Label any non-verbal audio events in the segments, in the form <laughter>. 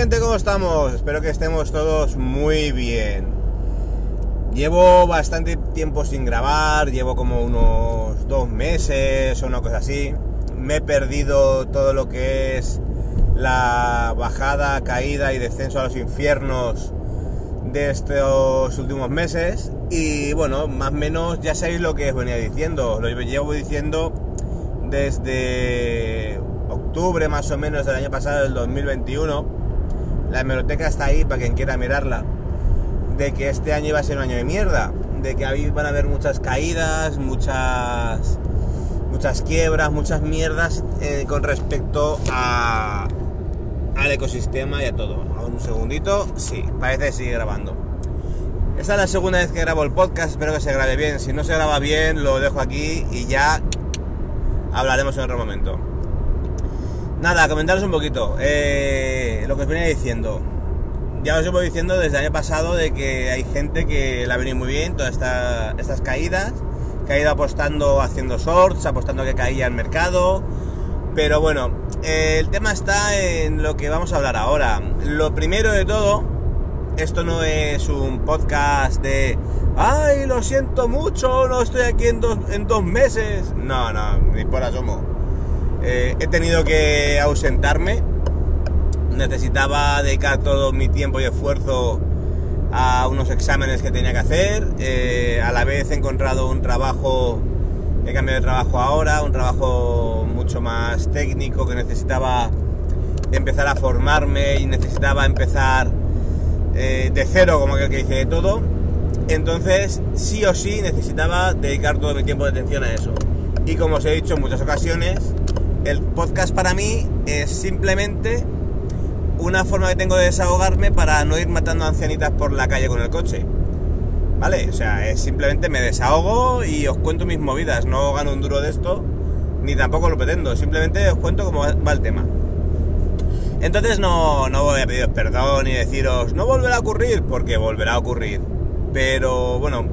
Gente, ¿cómo estamos? Espero que estemos todos muy bien. Llevo bastante tiempo sin grabar, llevo como unos dos meses o una cosa así. Me he perdido todo lo que es la bajada, caída y descenso a los infiernos de estos últimos meses. Y bueno, más o menos ya sabéis lo que os venía diciendo. Lo llevo diciendo desde octubre más o menos del año pasado, del 2021. La hemeroteca está ahí para quien quiera mirarla. De que este año iba a ser un año de mierda. De que ahí van a haber muchas caídas, muchas muchas quiebras, muchas mierdas eh, con respecto a, al ecosistema y a todo. Un segundito, sí, parece que sigue grabando. Esta es la segunda vez que grabo el podcast, espero que se grabe bien. Si no se graba bien, lo dejo aquí y ya hablaremos en otro momento. Nada, comentaros un poquito. Eh, lo que os venía diciendo. Ya os voy diciendo desde el año pasado de que hay gente que la ha venido muy bien, todas esta, estas caídas, que ha ido apostando haciendo shorts, apostando que caía el mercado. Pero bueno, eh, el tema está en lo que vamos a hablar ahora. Lo primero de todo, esto no es un podcast de, ay, lo siento mucho, no estoy aquí en dos, en dos meses. No, no, ni por asomo eh, he tenido que ausentarme. Necesitaba dedicar todo mi tiempo y esfuerzo a unos exámenes que tenía que hacer. Eh, a la vez he encontrado un trabajo, he cambiado de trabajo ahora, un trabajo mucho más técnico que necesitaba empezar a formarme y necesitaba empezar eh, de cero, como aquel que dice de todo. Entonces, sí o sí necesitaba dedicar todo mi tiempo de atención a eso. Y como os he dicho en muchas ocasiones, el podcast para mí es simplemente una forma que tengo de desahogarme para no ir matando ancianitas por la calle con el coche. ¿Vale? O sea, es simplemente me desahogo y os cuento mis movidas. No gano un duro de esto, ni tampoco lo pretendo. Simplemente os cuento cómo va el tema. Entonces no, no voy a pediros perdón y deciros, no volverá a ocurrir, porque volverá a ocurrir. Pero bueno,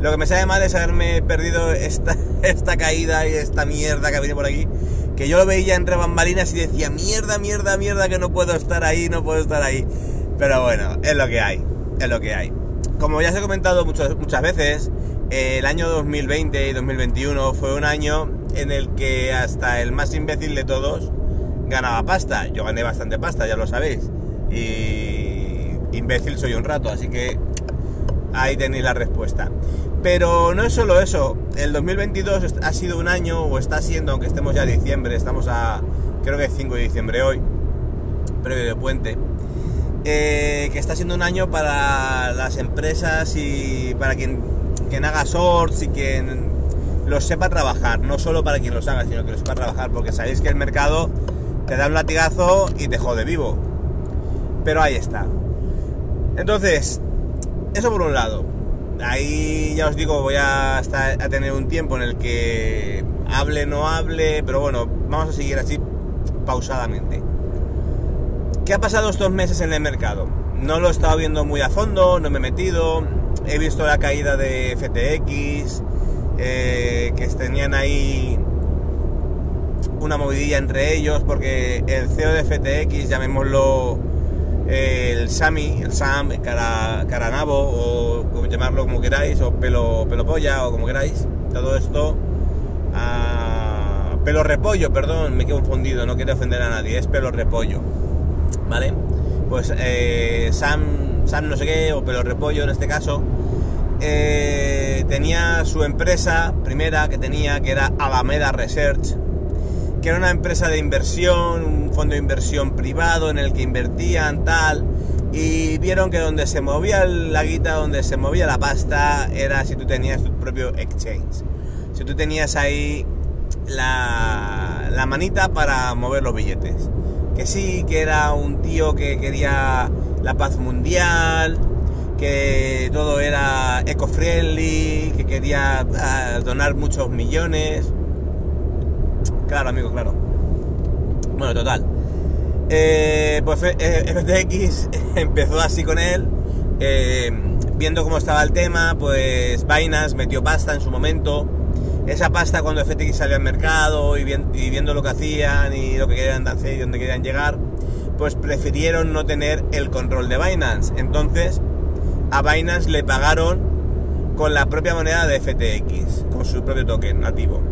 lo que me sabe mal es haberme perdido esta, <laughs> esta caída y esta mierda que viene por aquí que yo lo veía entre bambalinas y decía, mierda, mierda, mierda, que no puedo estar ahí, no puedo estar ahí. Pero bueno, es lo que hay, es lo que hay. Como ya os he comentado muchas, muchas veces, el año 2020 y 2021 fue un año en el que hasta el más imbécil de todos ganaba pasta. Yo gané bastante pasta, ya lo sabéis. Y imbécil soy un rato, así que ahí tenéis la respuesta. Pero no es solo eso, el 2022 ha sido un año, o está siendo, aunque estemos ya en diciembre, estamos a, creo que 5 de diciembre hoy, previo de puente, eh, que está siendo un año para las empresas y para quien, quien haga shorts y quien los sepa trabajar, no solo para quien los haga, sino que los sepa trabajar, porque sabéis que el mercado te da un latigazo y te jode vivo. Pero ahí está. Entonces, eso por un lado ahí ya os digo, voy a, tener un tiempo en el que hable, no hable, pero bueno, vamos a seguir así pausadamente. ¿Qué ha pasado estos meses en el mercado? No lo he estado viendo muy a fondo, no me he metido, he visto la caída de FTX, eh, que tenían ahí una movidilla entre ellos, porque el CEO de FTX, llamémoslo el Sami, el Sam, cara, Caranabo, o llamarlo como queráis, o pelo, pelo polla, o como queráis, todo esto, pelo repollo, perdón, me he confundido, no quiero ofender a nadie, es pelo repollo, ¿vale? Pues eh, Sam, Sam no sé qué, o pelo repollo en este caso, eh, tenía su empresa primera que tenía, que era Alameda Research, que era una empresa de inversión, fondo de inversión privado en el que invertían tal, y vieron que donde se movía la guita, donde se movía la pasta, era si tú tenías tu propio exchange. Si tú tenías ahí la, la manita para mover los billetes. Que sí, que era un tío que quería la paz mundial, que todo era eco-friendly, que quería ah, donar muchos millones. Claro, amigo, claro. Bueno, total. Eh, pues FTX <laughs> empezó así con él. Eh, viendo cómo estaba el tema, pues Binance metió pasta en su momento. Esa pasta cuando FTX salió al mercado y, viendo lo que hacían y lo que querían hacer y dónde querían llegar, pues prefirieron no tener el control de Binance. Entonces, a Binance le pagaron con la propia moneda de FTX, con su propio token nativo.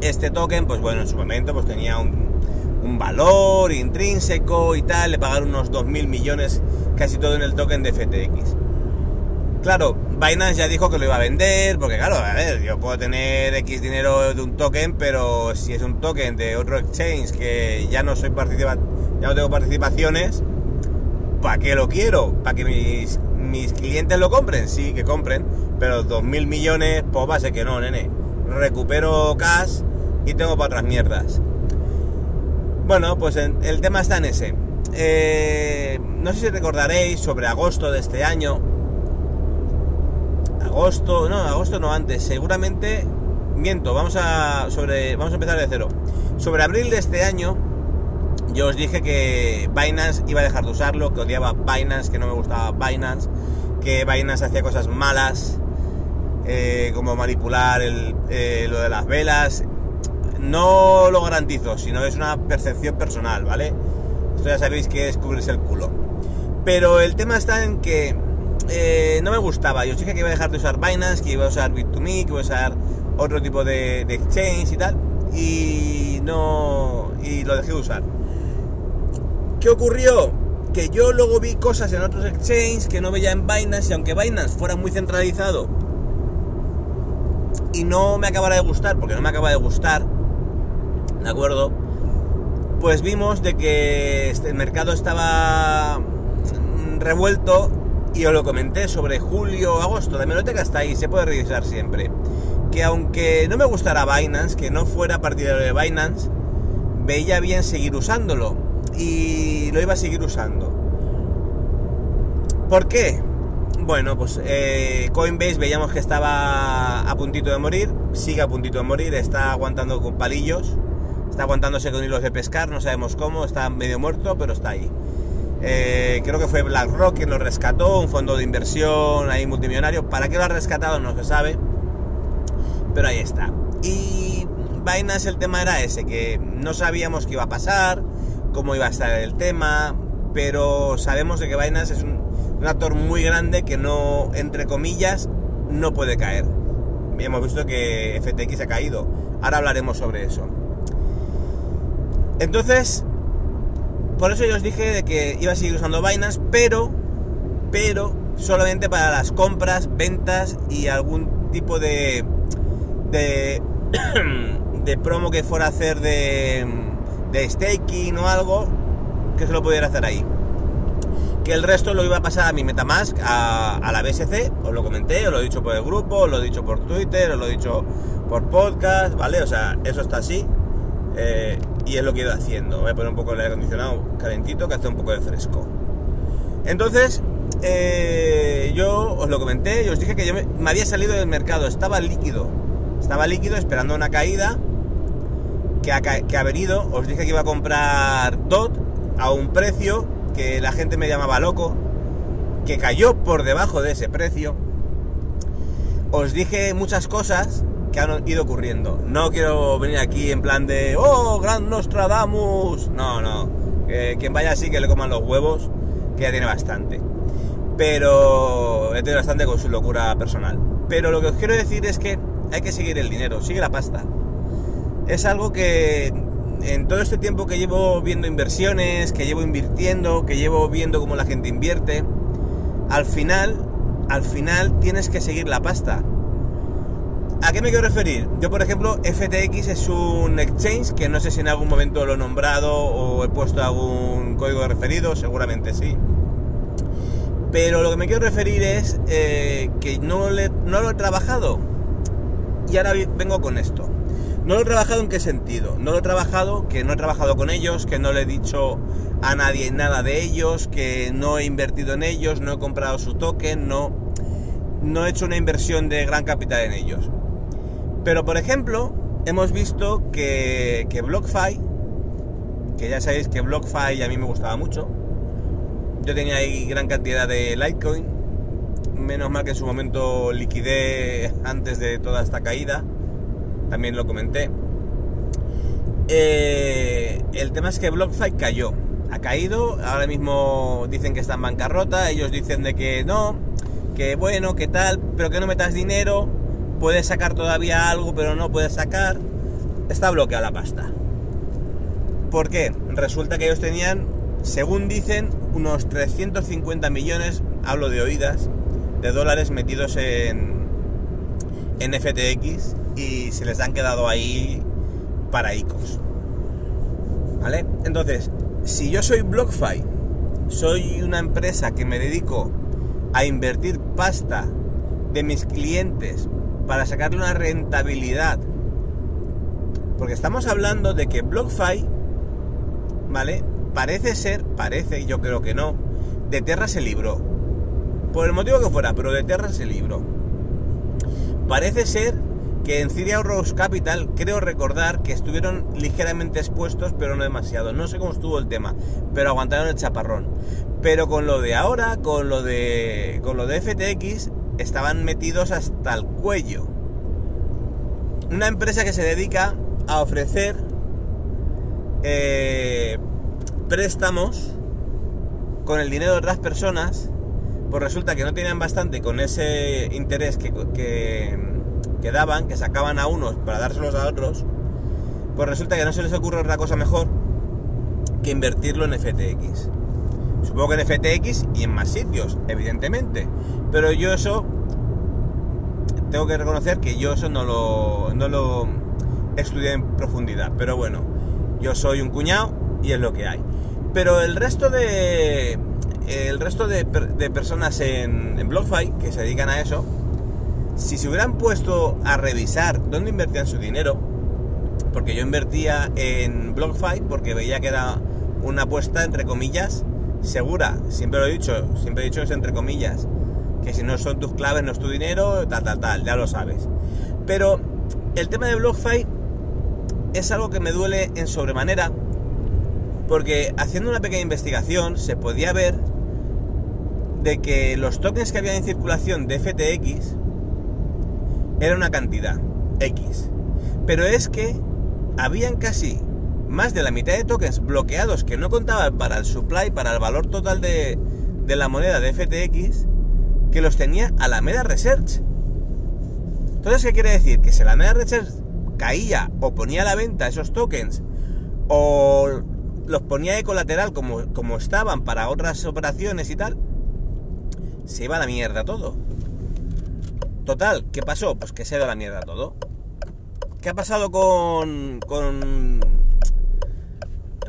Este token, pues bueno, en su momento pues tenía un, un valor intrínseco y tal, le pagaron unos 2.000 millones, casi todo en el token de FTX. Claro, Binance ya dijo que lo iba a vender, porque claro, a ver, yo puedo tener X dinero de un token, pero si es un token de otro exchange que ya no soy participa ya no tengo participaciones, ¿para qué lo quiero? ¿Para que mis, mis clientes lo compren? Sí, que compren, pero 2.000 millones, pues va a ser que no, nene. Recupero cash y tengo para otras mierdas. Bueno, pues el tema está en ese. Eh, no sé si recordaréis sobre agosto de este año. Agosto, no, agosto no antes. Seguramente, miento, vamos a sobre, vamos a empezar de cero. Sobre abril de este año, yo os dije que Binance iba a dejar de usarlo, que odiaba Binance, que no me gustaba Binance, que Binance hacía cosas malas, eh, como manipular eh, lo de las velas, no lo garantizo, sino es una percepción personal, ¿vale? Esto ya sabéis que es cubrirse el culo. Pero el tema está en que eh, no me gustaba. Yo dije que iba a dejar de usar Binance, que iba a usar Bit2Me, que iba a usar otro tipo de, exchange y tal. Y no. Y lo dejé de usar. ¿Qué ocurrió? Que yo luego vi cosas en otros exchanges que no veía en Binance, y aunque Binance fuera muy centralizado y no me acabara de gustar, porque no me acaba de gustar, ¿de acuerdo? Pues vimos de que este, el mercado estaba revuelto y os lo comenté sobre julio, agosto, la biblioteca está ahí, se puede revisar siempre. Que aunque no me gustara Binance, que no fuera partidario de Binance, veía bien seguir usándolo y lo iba a seguir usando. ¿Por qué? Bueno, pues eh, Coinbase veíamos que estaba a puntito de morir, sigue a puntito de morir, está aguantando con palillos está aguantándose con hilos de pescar, no sabemos cómo, está medio muerto, pero está ahí. Eh, creo que fue BlackRock quien lo rescató, un fondo de inversión ahí multimillonario. ¿Para qué lo ha rescatado? No se sabe, pero ahí está. Y Binance el tema era ese, que no sabíamos qué iba a pasar, cómo iba a estar el tema, pero sabemos que Binance es un, un actor muy grande que no, entre comillas, no puede caer. Hemos visto que FTX ha caído. Ahora hablaremos sobre eso. Entonces, por eso yo os dije de que iba a seguir usando Binance, pero, pero solamente para las compras, ventas y algún tipo de, de, <clears throat> de promo que fuera a hacer de, de staking o algo, que se lo pudiera hacer ahí. Que el resto lo iba a pasar a mi Metamask, a, a la BSC, os lo comenté, os lo he dicho por el grupo, os lo he dicho por Twitter, os lo he dicho por podcast, ¿vale? O sea, eso está así. Eh, y es lo que he ido haciendo. Voy a poner un poco el aire acondicionado calentito que hace un poco de fresco. Entonces, eh, yo os lo comenté, yo os dije que yo me, había salido del mercado, estaba líquido. Estaba líquido esperando una caída que ha, que ha venido. Os dije que iba a comprar DOT a un precio que la gente me llamaba loco, que cayó por debajo de ese precio. Os dije muchas cosas que han ido ocurriendo. No quiero venir aquí en plan de, oh, gran Nostradamus. No, no. quien vaya así que le coman los huevos, que ya tiene bastante. Pero he tenido bastante con su locura personal. Pero lo que os quiero decir es que hay que seguir el dinero, sigue la pasta. Es algo que en todo este tiempo que llevo viendo inversiones, que llevo invirtiendo, que llevo viendo cómo la gente invierte, al final, al final tienes que seguir la pasta. ¿A qué me quiero referir? Yo, por ejemplo, FTX es un exchange que no sé si en algún momento lo he nombrado o he puesto algún código de referido, seguramente sí. Pero lo que me quiero referir es eh, que no, lo he trabajado. Y ahora vengo con esto. No lo he trabajado en qué sentido. No lo he trabajado que no he trabajado con ellos, que no le he dicho a nadie nada de ellos, que no he invertido en ellos, no he comprado su token, no, no he hecho una inversión de gran capital en ellos. Pero por ejemplo, hemos visto que, que BlockFi, que ya sabéis que BlockFi a mí me gustaba mucho, yo tenía ahí gran cantidad de Litecoin, menos mal que en su momento liquidé antes de toda esta caída, también lo comenté. Eh, el tema es que BlockFi cayó, ha caído, ahora mismo dicen que está en bancarrota, ellos dicen de que no, que bueno, que tal, pero que no metas dinero, puedes sacar todavía algo, pero no puedes sacar, está bloqueada la pasta. ¿Por qué? Resulta que ellos tenían, según dicen, unos 350 millones, hablo de oídas, de dólares metidos en, en FTX y se les han quedado ahí para ICOs. ¿Vale? Entonces, si yo soy BlockFi, soy una empresa que me dedico a invertir pasta de mis clientes para sacarle una rentabilidad, porque estamos hablando de que BlockFi, ¿vale? Parece ser, parece, yo creo que no, de Terra se libró. Por el motivo que fuera, pero de Terra se libró. Parece ser que en Cydia Rose Capital creo recordar que estuvieron ligeramente expuestos, pero no demasiado. No sé cómo estuvo el tema, pero aguantaron el chaparrón. Pero con lo de ahora, con lo de con lo de FTX, estaban metidos hasta el cuello. Una empresa que se dedica a ofrecer eh, préstamos con el dinero de otras personas, pues resulta que no tenían bastante con ese interés que, que, que daban, que sacaban a unos para dárselos a otros, pues resulta que no se les ocurre otra cosa mejor que invertirlo en FTX. Supongo que en FTX y en más sitios, evidentemente. Pero yo eso, tengo que reconocer que yo eso no lo, no lo estudié en profundidad. Pero bueno, yo soy un cuñado y es lo que hay. Pero el resto de, el resto de, de personas en, en BlockFi que se dedican a eso, si se hubieran puesto a revisar dónde invertían su dinero, porque yo invertía en BlockFi porque veía que era una apuesta entre comillas segura, siempre lo he dicho, siempre he dicho es entre comillas, que si no son tus claves no es tu dinero, tal, tal, tal, ya lo sabes. Pero el tema de BlockFi es algo que me duele en sobremanera, porque haciendo una pequeña investigación se podía ver de que los tokens que había en circulación de FTX era una cantidad X. Pero es que habían casi más de la mitad de tokens bloqueados que no contaban para el supply, para el valor total de, de la moneda de FTX, que los tenía Alameda Research. Entonces, ¿qué quiere decir? Que si Alameda Research caía o ponía a la venta esos tokens o los ponía de colateral como, como estaban para otras operaciones y tal, se iba a la mierda todo. Total, ¿qué pasó? Pues que se ha ido a la mierda todo. ¿Qué ha pasado con, con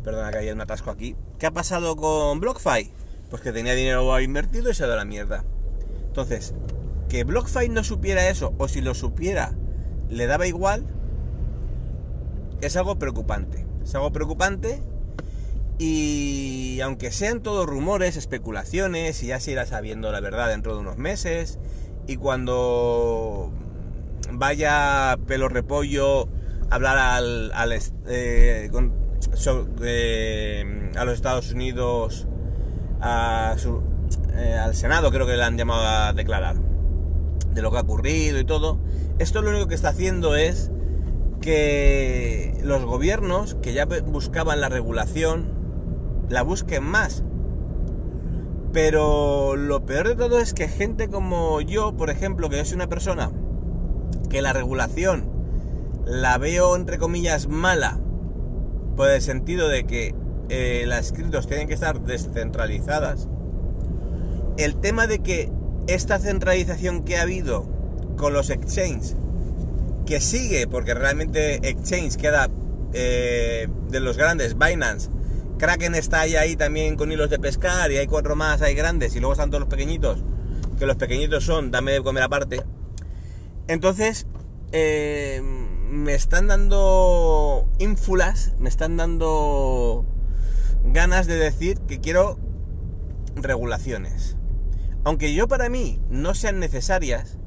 perdona que haya un atasco aquí. ¿Qué ha pasado con BlockFi? Pues que tenía dinero invertido y se ha dado la mierda. Entonces, que BlockFi no supiera eso, o si lo supiera, le daba igual, es algo preocupante. Es algo preocupante y aunque sean todos rumores, especulaciones, y ya se irá sabiendo la verdad dentro de unos meses, y cuando vaya pelo repollo hablar al, eh, eh, a los Estados Unidos, a su, eh, al Senado creo que le han llamado a declarar de lo que ha ocurrido y todo. Esto lo único que está haciendo es que los gobiernos que ya buscaban la regulación la busquen más. Pero lo peor de todo es que gente como yo, por ejemplo, que yo soy una persona que la regulación la veo entre comillas mala por el sentido de que eh, las criptos tienen que estar descentralizadas. El tema de que esta centralización que ha habido con los exchanges, que sigue, porque realmente exchange queda eh, de los grandes, Binance, Kraken está ahí, ahí también con hilos de pescar y hay cuatro más, hay grandes y luego están todos los pequeñitos, que los pequeñitos son, dame de comer aparte. Entonces, eh, me están dando ínfulas, me están dando ganas de decir que quiero regulaciones. Aunque yo para mí no sean necesarias,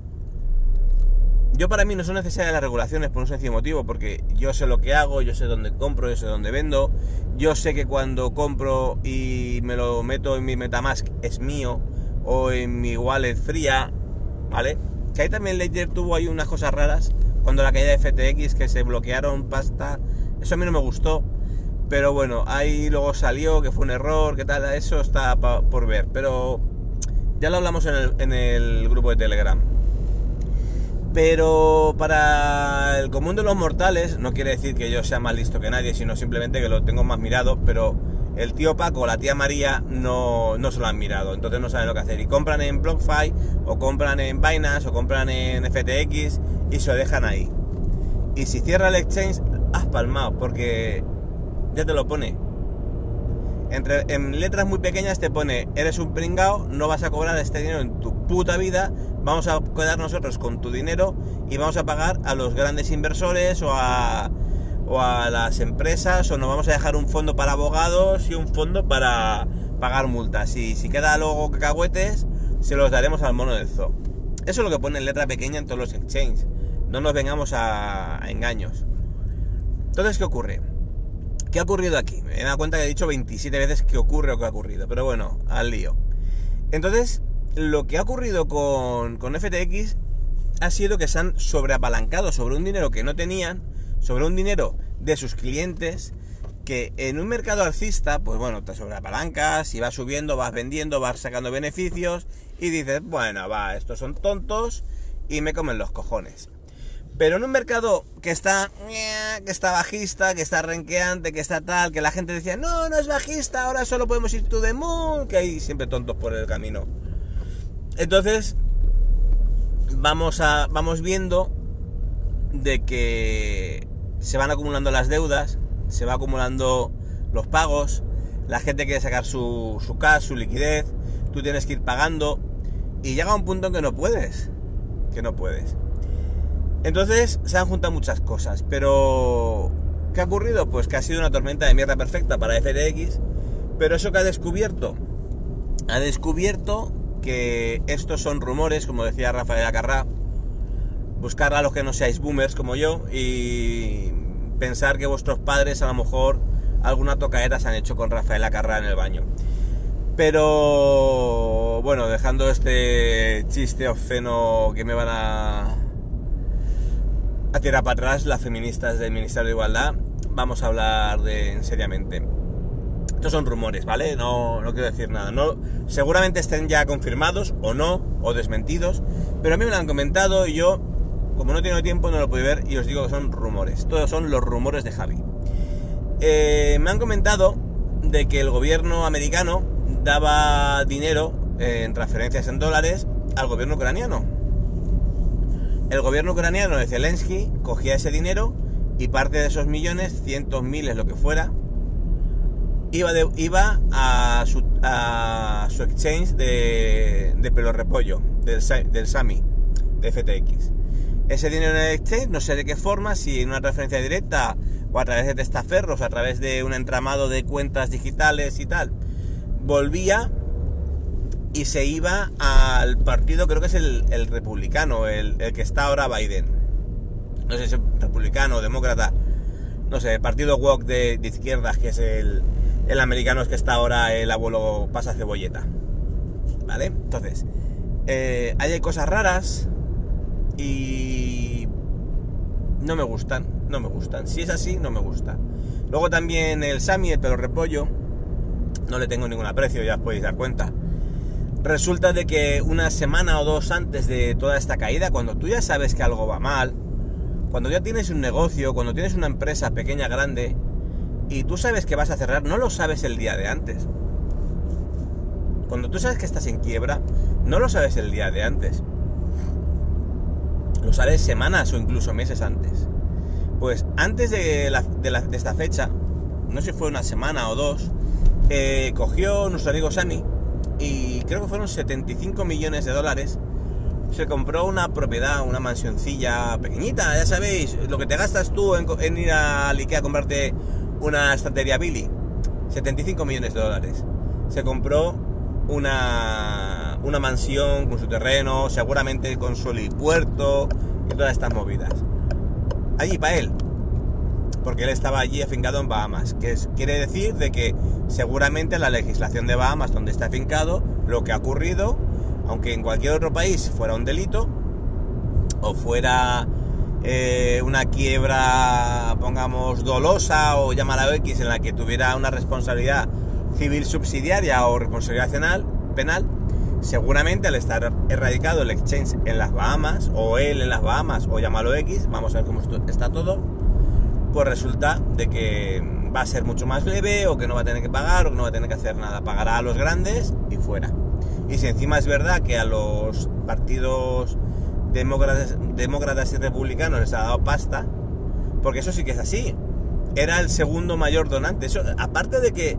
yo para mí no son necesarias las regulaciones por un sencillo motivo, porque yo sé lo que hago, yo sé dónde compro, yo sé dónde vendo, yo sé que cuando compro y me lo meto en mi Metamask es mío, o en mi wallet fría, ¿vale? Que ahí también Ledger tuvo ahí unas cosas raras, cuando la caída de FTX, que se bloquearon pasta, eso a mí no me gustó, pero bueno, ahí luego salió que fue un error, que tal, eso está por ver, pero ya lo hablamos en el, en el grupo de Telegram. Pero para el común de los mortales, no quiere decir que yo sea más listo que nadie, sino simplemente que lo tengo más mirado, pero el tío Paco o la tía María no, no se lo han mirado, entonces no saben lo que hacer. Y compran en BlockFi, o compran en Binance, o compran en FTX, y se lo dejan ahí. Y si cierra el exchange, has palmado, porque ya te lo pone. Entre, en letras muy pequeñas te pone, eres un pringao, no vas a cobrar este dinero en tu puta vida, vamos a quedar nosotros con tu dinero y vamos a pagar a los grandes inversores o a, o a las empresas o nos vamos a dejar un fondo para abogados y un fondo para pagar multas. Y si queda luego cacahuetes, se los daremos al mono del zoo. Eso es lo que pone en letra pequeña en todos los exchanges. No nos vengamos a, engaños. Entonces, ¿qué ocurre? ¿Qué ha ocurrido aquí? Me he dado cuenta que he dicho 27 veces que ocurre o que ha ocurrido, pero bueno, al lío. Entonces, lo que ha ocurrido con, con FTX ha sido que se han sobreapalancado sobre un dinero que no tenían, sobre un dinero de sus clientes, que en un mercado alcista, pues bueno, te sobreapalancas y vas subiendo, vas vendiendo, vas sacando beneficios y dices, bueno, va, estos son tontos y me comen los cojones. Pero en un mercado que está, que está bajista, que está renqueante, que está tal, que la gente decía, no, no es bajista, ahora solo podemos ir to the moon, que hay siempre tontos por el camino. Entonces, vamos, a, vamos viendo de que se van acumulando las deudas, se va acumulando los pagos, la gente quiere sacar su, su cash, su liquidez, tú tienes que ir pagando y llega un punto en que no puedes, que no puedes. Entonces se han juntado muchas cosas, pero ¿qué ha ocurrido? Pues que ha sido una tormenta de mierda perfecta para FTX, pero eso que ha descubierto, ha descubierto que estos son rumores, como decía Rafael Acarrá, buscar a los que no seáis boomers como yo y pensar que vuestros padres a lo mejor alguna tocaera se han hecho con Rafael Acarrá en el baño. Pero bueno, dejando este chiste obsceno que me van a tirar para atrás las feministas del Ministerio de Igualdad, vamos a hablar de seriamente. Estos son rumores, ¿vale? No, no quiero decir nada. Seguramente estén ya confirmados o no, o desmentidos, pero a mí me lo han comentado y yo, como no tengo tiempo, no lo puedo ver y os digo que son rumores. Todos son los rumores de Javi. Eh, me han comentado de que el gobierno americano daba dinero en transferencias en dólares al gobierno ucraniano el gobierno ucraniano de Zelensky cogía ese dinero y parte de esos millones, cientos, miles, lo que fuera, iba, iba a, su, su exchange de, de pelo repollo, del, del SAMI, de FTX. Ese dinero en el exchange, no sé de qué forma, si en una transferencia directa o a través de testaferros, a través de un entramado de cuentas digitales y tal, volvía y se iba al partido, creo que es el, republicano, el, que está ahora Biden. No sé si es republicano o demócrata. No sé, el partido Walk de, izquierdas, que es el, el americano, es que está ahora el abuelo pasa cebolleta. ¿Vale? Entonces, eh, hay cosas raras y no me gustan, no me gustan. Si es así, no me gusta. Luego también el Sami, el pelo repollo, no le tengo ningún aprecio, ya os podéis dar cuenta. Resulta de que una semana o dos antes de toda esta caída, cuando tú ya sabes que algo va mal, cuando ya tienes un negocio, cuando tienes una empresa pequeña, grande, y tú sabes que vas a cerrar, no lo sabes el día de antes. Cuando tú sabes que estás en quiebra, no lo sabes el día de antes. Sabes semanas o incluso meses antes. Pues antes de, esta fecha, no sé si fue una semana o dos, eh, cogió nuestro amigo Sani y creo que fueron 75 millones de dólares se compró una propiedad, una mansioncilla pequeñita, ya sabéis, lo que te gastas tú en, en ir a Ikea a comprarte una estantería Billy. 75 millones de dólares. Se compró una, una mansión con su terreno, seguramente con su helipuerto y todas estas movidas. Allí para él, porque él estaba allí afincado en Bahamas, que quiere decir de que seguramente la legislación de Bahamas donde está afincado, lo que ha ocurrido, aunque en cualquier otro país fuera un delito, o fuera eh, una quiebra, pongamos, dolosa o llámala X, en la que tuviera una responsabilidad civil subsidiaria o responsabilidad penal, seguramente al estar erradicado el exchange en las Bahamas, o él en las Bahamas, o llámalo X, vamos a ver cómo está todo, pues resulta de que va a ser mucho más leve o que no va a tener que pagar o que no va a tener que hacer nada. Pagará a los grandes y fuera. Y si encima es verdad que a los partidos demócratas, demócratas y republicanos les ha dado pasta, porque eso sí que es así. Era el segundo mayor donante. Eso, aparte de que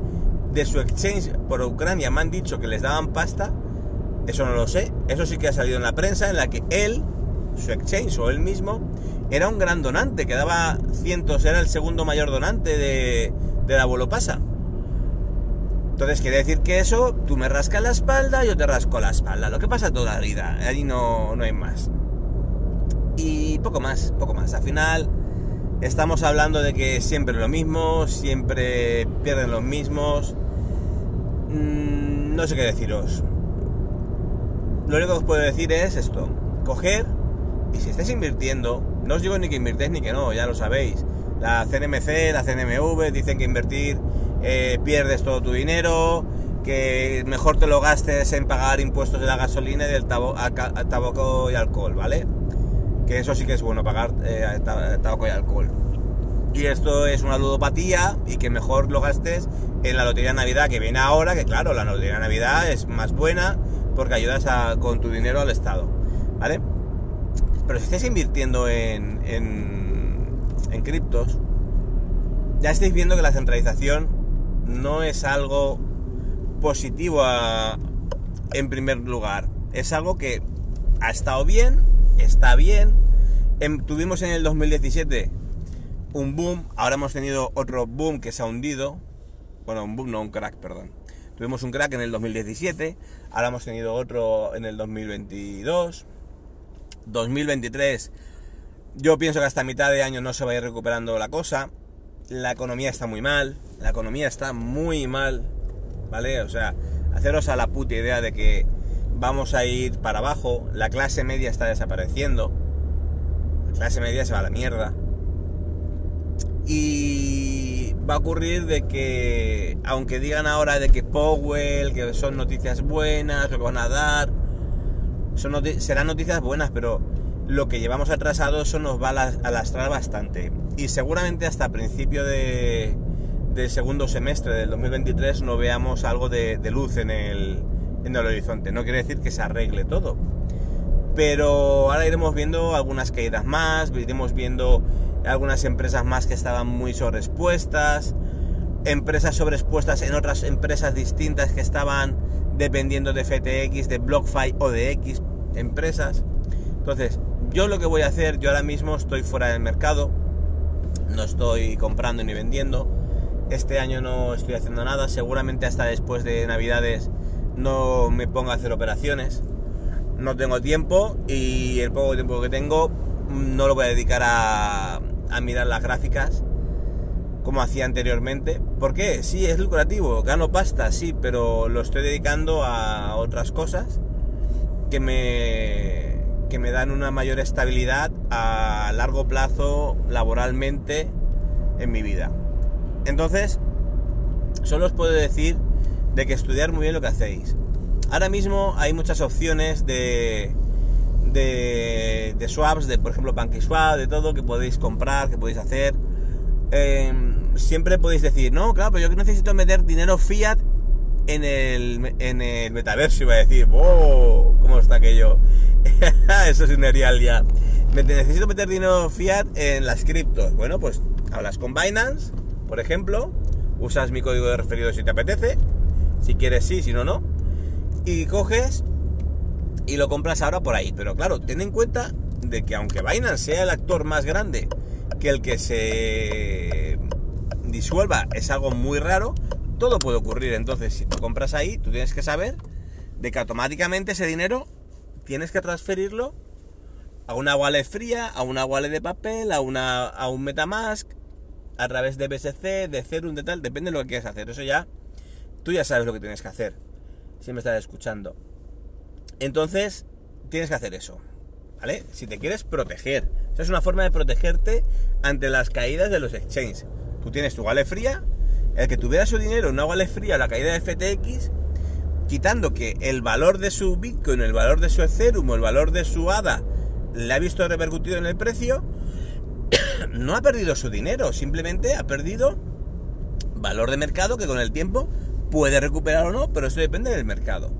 de su exchange por Ucrania me han dicho que les daban pasta, eso no lo sé. Eso sí que ha salido en la prensa en la que él, su exchange o él mismo, era un gran donante, que daba cientos, era el segundo mayor donante de, de la abuelo pasa. Entonces quiere decir que eso, tú me rascas la espalda, yo te rasco la espalda. Lo que pasa toda la vida, ahí no, no hay más. Y poco más, poco más. Al final estamos hablando de que siempre lo mismo, siempre pierden los mismos. Mm, no sé qué deciros. Lo único que os puedo decir es esto. Coger y si estáis invirtiendo, no os digo ni que invirtéis ni que no, ya lo sabéis. La CNMC, la CNMV dicen que invertir eh, pierdes todo tu dinero, que mejor te lo gastes en pagar impuestos de la gasolina y del tabaco y alcohol, ¿vale? Que eso sí que es bueno, pagar eh, ta- tabaco y alcohol. Y esto es una ludopatía y que mejor lo gastes en la Lotería de Navidad que viene ahora, que claro, la Lotería de Navidad es más buena porque ayudas a- con tu dinero al Estado, ¿vale? Pero si estáis invirtiendo en, en, criptos, ya estáis viendo que la centralización no es algo positivo en primer lugar. Es algo que ha estado bien, está bien. Em- tuvimos en el 2017 un boom, ahora hemos tenido otro boom que se ha hundido. Bueno, un boom, no un crack, perdón. Tuvimos un crack en el 2017, ahora hemos tenido otro en el 2022. 2023, yo pienso que hasta mitad de año no se va a ir recuperando la cosa. La economía está muy mal, la economía está muy mal, ¿vale? O sea, haceros a la puta idea de que vamos a ir para abajo, la clase media está desapareciendo, la clase media se va a la mierda. Y va a ocurrir de que, aunque digan ahora de que Powell, que son noticias buenas, lo que van a dar, serán noticias buenas, pero lo que llevamos atrasado eso nos va a lastrar bastante. Y seguramente hasta principio de, del segundo semestre del 2023 no veamos algo de, de luz en el, en el horizonte. No quiere decir que se arregle todo. Pero ahora iremos viendo algunas caídas más, iremos viendo algunas empresas más que estaban muy sobreexpuestas, empresas sobreexpuestas en otras empresas distintas que estaban dependiendo de FTX, de BlockFi o de X empresas. Entonces, yo lo que voy a hacer, yo ahora mismo estoy fuera del mercado, no estoy comprando ni vendiendo. Este año no estoy haciendo nada, seguramente hasta después de Navidades no me ponga a hacer operaciones. No tengo tiempo y el poco tiempo que tengo mm, no lo voy a dedicar a, a mirar las gráficas como hacía anteriormente. ¿Por qué? Sí, es lucrativo, gano pasta, sí, pero lo estoy dedicando a otras cosas que me, que me dan una mayor estabilidad a largo plazo laboralmente en mi vida. Entonces, solo os puedo decir de que estudiar muy bien lo que hacéis. Ahora mismo hay muchas opciones de, de, swaps, de por ejemplo PancakeSwap, de todo que podéis comprar, que podéis hacer. Eh, siempre podéis decir, no, claro, pero yo necesito meter dinero fiat en el, en el metaverso. Iba a decir, ¡wow! ¿Cómo está aquello? <laughs> Eso es un real ya. Necesito meter dinero fiat en las criptos. Bueno, pues hablas con Binance, por ejemplo, usas mi código de referido si te apetece, si quieres sí, si no, no, y coges y lo compras ahora por ahí. Pero claro, ten en cuenta de que aunque Binance sea el actor más grande que el que se disuelva es algo muy raro, todo puede ocurrir. Entonces, si tú compras ahí, tú tienes que saber de que automáticamente ese dinero tienes que transferirlo a una wallet fría, a una wallet de papel, a, una, a un Metamask, a través de BSC, de Ethereum, de tal, depende de lo que quieras hacer. Eso ya, tú ya sabes lo que tienes que hacer, si me estás escuchando. Entonces, tienes que hacer eso, ¿vale? Si te quieres proteger. Esa es una forma de protegerte ante las caídas de los exchanges. Tú tienes tu wallet fría, el que tuviera su dinero en una wallet fría, la caída de FTX, quitando que el valor de su Bitcoin, el valor de su Ethereum el valor de su ADA le ha visto repercutido en el precio, <coughs> no ha perdido su dinero, simplemente ha perdido valor de mercado que con el tiempo puede recuperar o no, pero eso depende del mercado.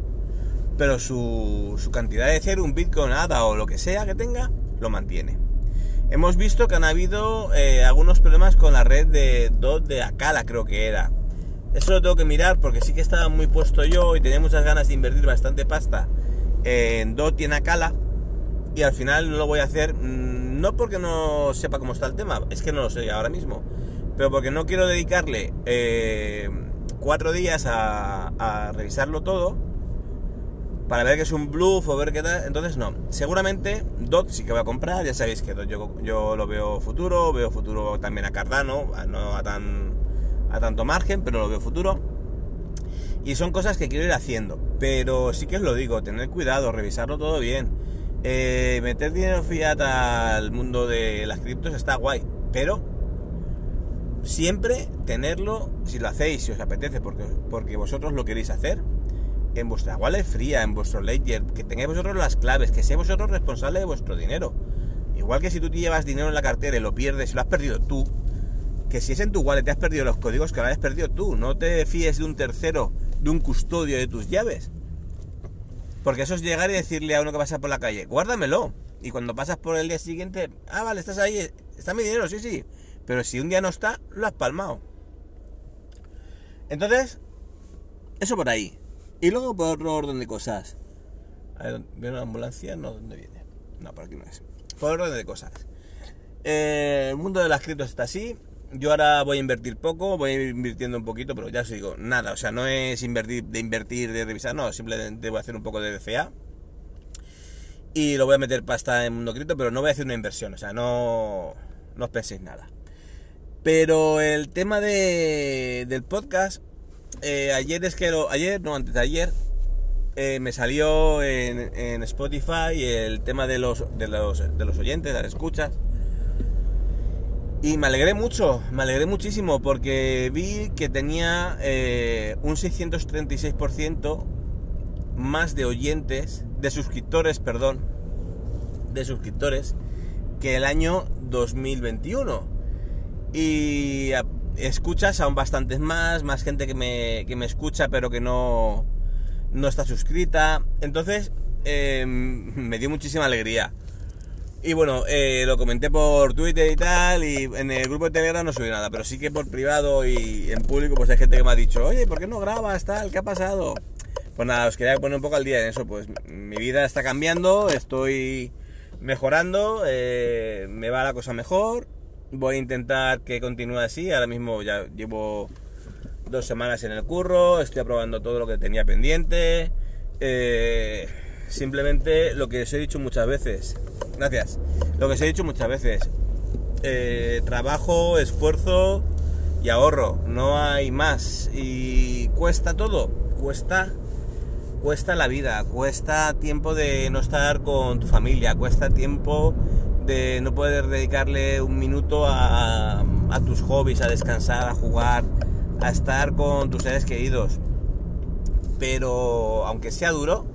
Pero su, su cantidad de Ethereum, Bitcoin, ADA o lo que sea que tenga, lo mantiene. Hemos visto que han habido eh, algunos problemas con la red de DOT de Akala, creo que era. Eso lo tengo que mirar porque sí que estaba muy puesto yo y tenía muchas ganas de invertir bastante pasta en DOT y en Akala y al final no lo voy a hacer, mm, no porque no sepa cómo está el tema, es que no lo sé ahora mismo, pero porque no quiero dedicarle eh, cuatro días a, revisarlo todo para ver que es un bluff o ver qué tal. Entonces, no. Seguramente DOT sí que voy a comprar. Ya sabéis que yo, yo, lo veo futuro. Veo futuro también a Cardano. No a, tan, a tanto margen, pero lo veo futuro. Y son cosas que quiero ir haciendo. Pero sí que os lo digo, tener cuidado, revisarlo todo bien. Eh, meter dinero fiat al mundo de las criptos está guay, pero siempre tenerlo, si lo hacéis, si os apetece, porque, porque vosotros lo queréis hacer, en vuestra wallet fría, en vuestro ledger, que tengáis vosotros las claves, que seáis vosotros responsables de vuestro dinero. Igual que si tú te llevas dinero en la cartera y lo pierdes y lo has perdido tú, que si es en tu wallet te has perdido los códigos que lo has perdido tú, no te fíes de un tercero, de un custodio de tus llaves. Porque eso es llegar y decirle a uno que pasa por la calle, guárdamelo. Y cuando pasas por el día siguiente, ah, vale, estás ahí, está mi dinero, sí, sí. Pero si un día no está, lo has palmado. Entonces, eso por ahí. Y luego por otro orden de cosas. A ver, ¿viene una ambulancia? No, ¿dónde viene? No, por aquí no es. Por orden de cosas. Eh, el mundo de las criptos está así. Yo ahora voy a invertir poco, voy a ir invirtiendo un poquito, pero ya os digo, nada, o sea, no es invertir, de invertir, de revisar, no, simplemente voy a hacer un poco de DCA. Y lo voy a meter pasta en mundo cripto, pero no voy a hacer una inversión, o sea, no, no os penséis nada. Pero el tema de, del podcast, eh, ayer es que lo, ayer, no, antes de ayer, eh, me salió en, en, Spotify el tema de los, de los, de los oyentes, las escuchas. Y me alegré mucho, me alegré muchísimo porque vi que tenía eh, un 636% más de oyentes, de suscriptores, perdón, de suscriptores que el año 2021. Y escuchas aún bastantes más, más gente que me, que me escucha pero que no, no está suscrita. Entonces eh, me dio muchísima alegría. Y bueno, eh, lo comenté por Twitter y tal, y en el grupo de Telegram no subí nada, pero sí que por privado y en público pues hay gente que me ha dicho, oye, ¿por qué no grabas tal? ¿Qué ha pasado? Pues nada, os quería poner un poco al día en eso, pues mi vida está cambiando, estoy mejorando, eh, me va la cosa mejor, voy a intentar que continúe así, ahora mismo ya llevo dos semanas en el curro, estoy aprobando todo lo que tenía pendiente, eh, simplemente lo que os he dicho muchas veces, Gracias. Lo que os he dicho muchas veces. Eh, trabajo, esfuerzo y ahorro. No hay más. Y cuesta todo. Cuesta. Cuesta la vida. Cuesta tiempo de no estar con tu familia. Cuesta tiempo no poder dedicarle un minuto a, a tus hobbies, a descansar, a jugar, a estar con tus seres queridos. Pero aunque sea duro,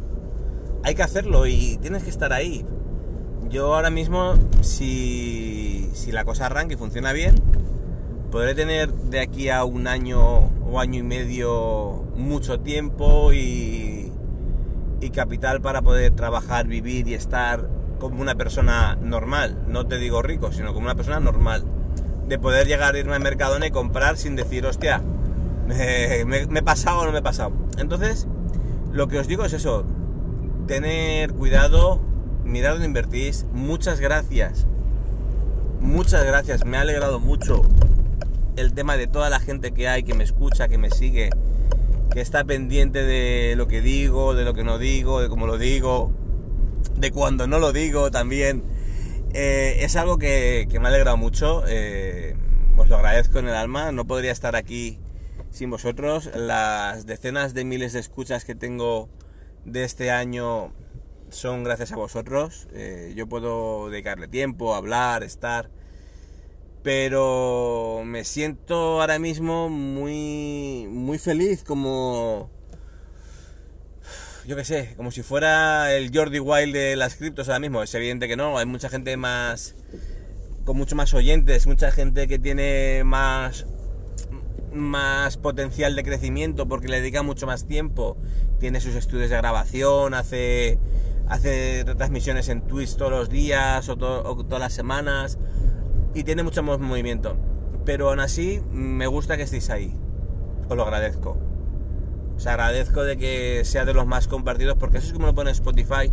hay que hacerlo y tienes que estar ahí yo ahora mismo, si, la cosa arranca y funciona bien, podré tener de aquí a un año o año y medio mucho tiempo y, y capital para poder trabajar, vivir y estar como una persona normal. No te digo rico, sino como una persona normal. De poder llegar a irme al Mercadona y comprar sin decir, hostia, me, me he pasado o no me he pasado. Entonces, lo que os digo es eso, tener cuidado, mirad dónde invertís. Muchas gracias. Muchas gracias, me ha alegrado mucho el tema de toda la gente que hay, que me escucha, que me sigue, que está pendiente de lo que digo, de lo que no digo, de cómo lo digo, de cuando no lo digo también. Eh, es algo que, me ha alegrado mucho, eh, os lo agradezco en el alma, no podría estar aquí sin vosotros. Las decenas de miles de escuchas que tengo de este año son gracias a vosotros. Eh, yo puedo dedicarle tiempo, hablar, estar pero me siento ahora mismo muy muy feliz como yo qué sé, como si fuera el Jordi Wild de las criptos ahora mismo. Es evidente que no, hay mucha gente más con mucho más oyentes, mucha gente que tiene más más potencial de crecimiento porque le dedica mucho más tiempo, tiene sus estudios de grabación, hace hace retransmisiones en Twitch todos los días o, o todas las semanas y tiene mucho más movimiento. Pero aún así me gusta que estéis ahí. Os lo agradezco. Os agradezco de que sea de los más compartidos porque eso es como lo pone Spotify.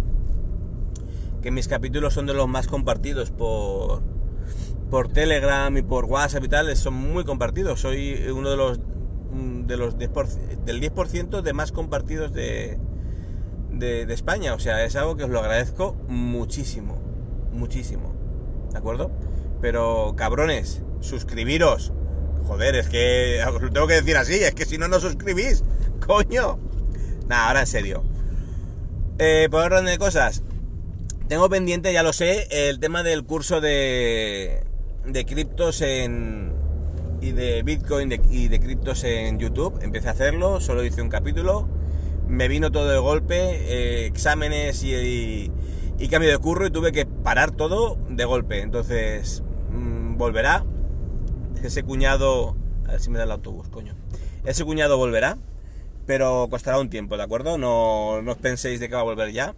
Que mis capítulos son de los más compartidos por, por Telegram y por WhatsApp y tal. Son muy compartidos. Soy uno de los, de los 10%, del 10% de más compartidos de, de, de España. O sea, es algo que os lo agradezco muchísimo. Muchísimo. ¿De acuerdo? Pero cabrones, suscribiros. Joder, es que lo tengo que decir así, es que si no, no suscribís. <laughs> Coño. Nada, ahora en serio. Eh, por orden de cosas. Tengo pendiente, ya lo sé, el tema del curso de, de criptos en, y de Bitcoin y de criptos en YouTube. Empecé a hacerlo, solo hice un capítulo. Me vino todo de golpe, eh, exámenes y, cambio de curro y tuve que parar todo de golpe. Entonces, volverá. Ese cuñado... A ver si me da el autobús, coño. Ese cuñado volverá, pero costará un tiempo, ¿de acuerdo? No, no os penséis de que va a volver ya.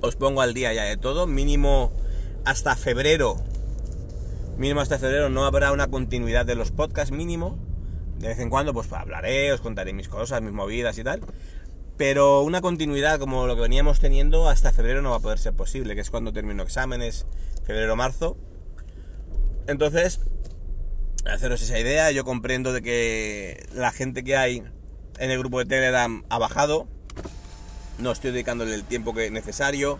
Os pongo al día ya de todo. Mínimo hasta febrero. Mínimo hasta febrero no habrá una continuidad de los podcasts mínimo. De vez en cuando pues hablaré, os contaré mis cosas, mis movidas y tal. Pero una continuidad como lo que veníamos teniendo hasta febrero no va a poder ser posible, que es cuando termino exámenes, febrero-marzo. Entonces, haceros esa idea, yo comprendo de que la gente que hay en el grupo de Telegram ha bajado, no estoy dedicándole el tiempo que es necesario,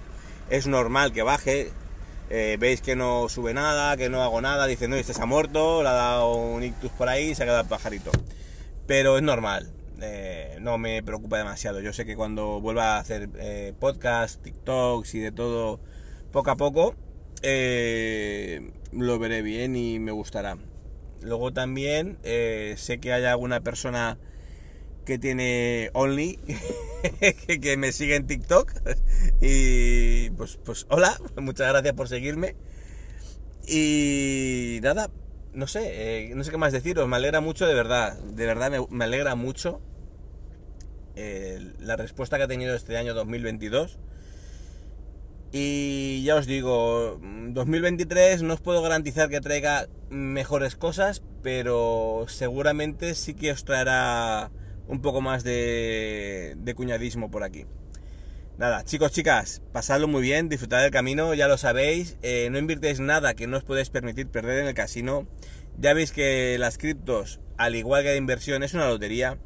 es normal que baje, eh, veis que no sube nada, que no hago nada, dicen, no, este se ha muerto, le ha dado un ictus por ahí, se ha quedado el pajarito. Pero es normal, eh, no me preocupa demasiado. Yo sé que cuando vuelva a hacer eh, podcast, TikToks y de todo poco a poco, eh, lo veré bien y me gustará. Luego también sé que hay alguna persona que tiene Only, <laughs> que, me sigue en TikTok. Y pues, pues hola, <laughs> muchas gracias por seguirme. Y nada, no sé, eh, no sé qué más deciros, me alegra mucho de verdad, de verdad me, alegra mucho la respuesta que ha tenido este año 2022 y ya os digo, 2023 no os puedo garantizar que traiga mejores cosas, pero seguramente sí que os traerá un poco más de, cuñadismo por aquí. Nada, chicos, chicas, pasadlo muy bien, disfrutad del camino, ya lo sabéis, eh, no invirtéis nada que no os podéis permitir perder en el casino. Ya veis que las criptos, al igual que la inversión, es una lotería.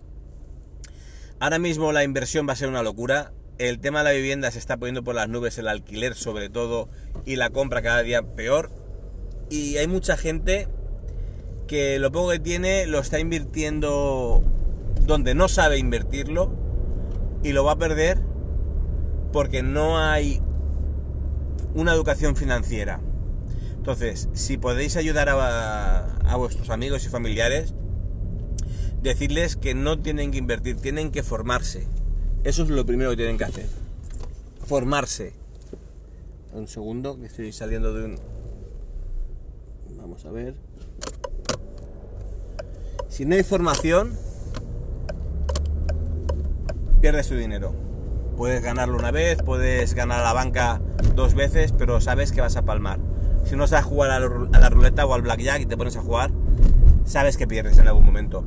Ahora mismo la inversión va a ser una locura, el tema de la vivienda se está poniendo por las nubes, el alquiler sobre todo, y la compra cada día peor. Y hay mucha gente que lo poco que tiene lo está invirtiendo donde no sabe invertirlo y lo va a perder porque no hay una educación financiera. Entonces, si podéis ayudar a, a, vuestros amigos y familiares, decirles que no tienen que invertir, tienen que formarse. Eso es lo primero que tienen que hacer. Formarse. Un segundo, que estoy saliendo de un... Vamos a ver. Si no hay formación, pierdes tu dinero. Puedes ganarlo una vez, puedes ganar a la banca dos veces, pero sabes que vas a palmar. Si no sabes jugar a la ruleta o al blackjack y te pones a jugar, sabes que pierdes en algún momento.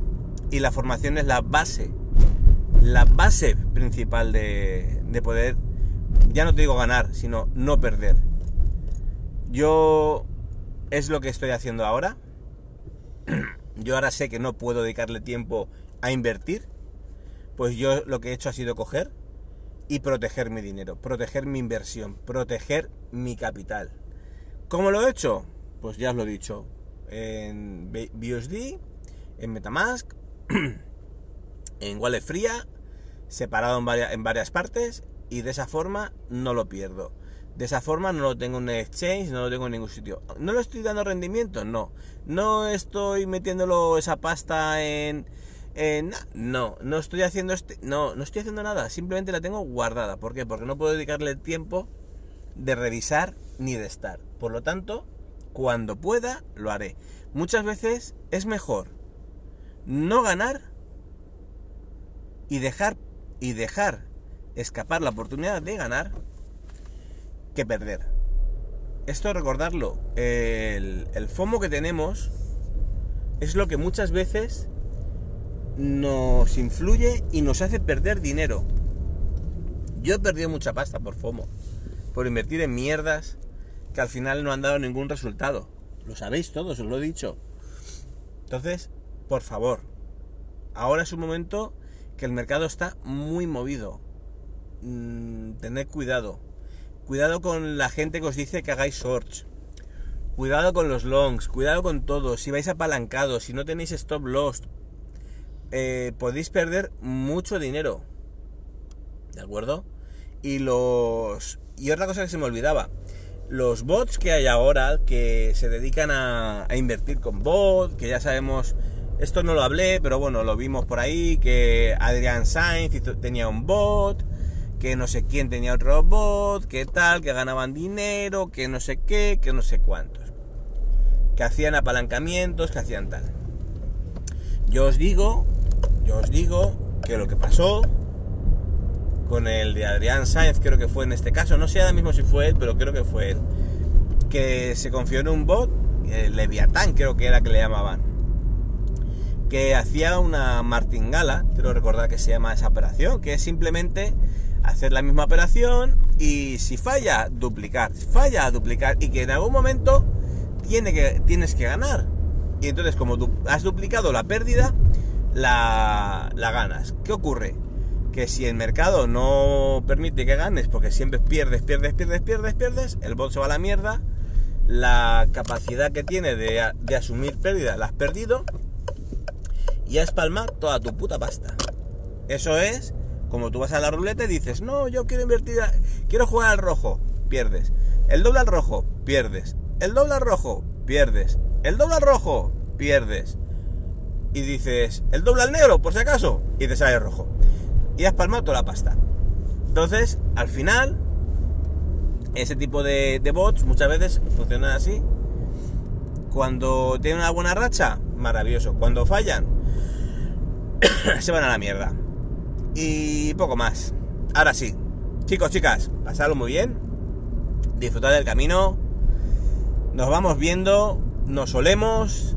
Y la formación es la base la base principal de, poder ya no te digo ganar, sino no perder. Yo es lo que estoy haciendo ahora. <clears throat> Yo ahora sé que no puedo dedicarle tiempo a invertir. Pues yo lo que he hecho ha sido coger y proteger mi dinero, proteger mi inversión, proteger mi capital. ¿Cómo lo he hecho? Pues ya os lo he dicho. En BUSD, en Metamask, <clears throat> en Wallet Fría, separado en varias, en varias partes y de esa forma no lo pierdo. De esa forma no lo tengo en exchange, no lo tengo en ningún sitio. ¿No lo estoy dando rendimiento? No. ¿No estoy metiéndolo esa pasta en... en no, no estoy haciendo este... No, no estoy haciendo nada. Simplemente la tengo guardada. ¿Por qué? Porque no puedo dedicarle tiempo de revisar ni de estar. Por lo tanto, cuando pueda, lo haré. Muchas veces es mejor no ganar y dejar y dejar escapar la oportunidad de ganar que perder. Esto recordarlo, el, el FOMO que tenemos es lo que muchas veces nos influye y nos hace perder dinero. Yo he perdido mucha pasta por FOMO, por invertir en mierdas que al final no han dado ningún resultado. Lo sabéis todos, os lo he dicho. Entonces, por favor, ahora es un momento que el mercado está muy movido. Mm, tened cuidado. Cuidado con la gente que os dice que hagáis shorts. Cuidado con los longs, cuidado con todo. Si vais apalancados, si no tenéis stop loss, eh, podéis perder mucho dinero. ¿De acuerdo? Y los. Y otra cosa que se me olvidaba. Los bots que hay ahora, que se dedican a, invertir con bots, que ya sabemos. Esto no lo hablé, pero bueno, lo vimos por ahí, que Adrian Sainz tenía un bot que no sé quién tenía otro bot, que tal, que ganaban dinero, que no sé qué, que no sé cuántos. Que hacían apalancamientos, que hacían tal. Yo os digo, yo os digo que lo que pasó con el de Adrián Sáenz, creo que fue en este caso, no sé ahora mismo si fue él, pero creo que fue él, que se confió en un bot, el Leviatán creo que era que le llamaban, que hacía una martingala, quiero recordar que se llama esa operación, que es simplemente hacer la misma operación y si falla, duplicar. Falla, duplicar y que en algún momento tiene que, tienes que ganar. Y entonces como has duplicado la pérdida, la, la ganas. ¿Qué ocurre? Que si el mercado no permite que ganes porque siempre pierdes, pierdes, pierdes, pierdes, pierdes, el bot se va a la mierda, la capacidad que tiene de, de asumir pérdida la has perdido y has palmado toda tu puta pasta. Eso es como tú vas a la ruleta y dices, no, yo quiero invertir, quiero jugar al rojo, pierdes. El doble al rojo, pierdes. El doble al rojo, pierdes. El doble al rojo, pierdes. Y dices, el doble al negro, por si acaso, y te sale rojo. Y has palmado toda la pasta. Entonces, al final, ese tipo de, de bots muchas veces funcionan así. Cuando tienen una buena racha, maravilloso. Cuando fallan, <coughs> se van a la mierda. Y poco más. Ahora sí, chicos, chicas, pasadlo muy bien. Disfrutad del camino. Nos vamos viendo, nos solemos.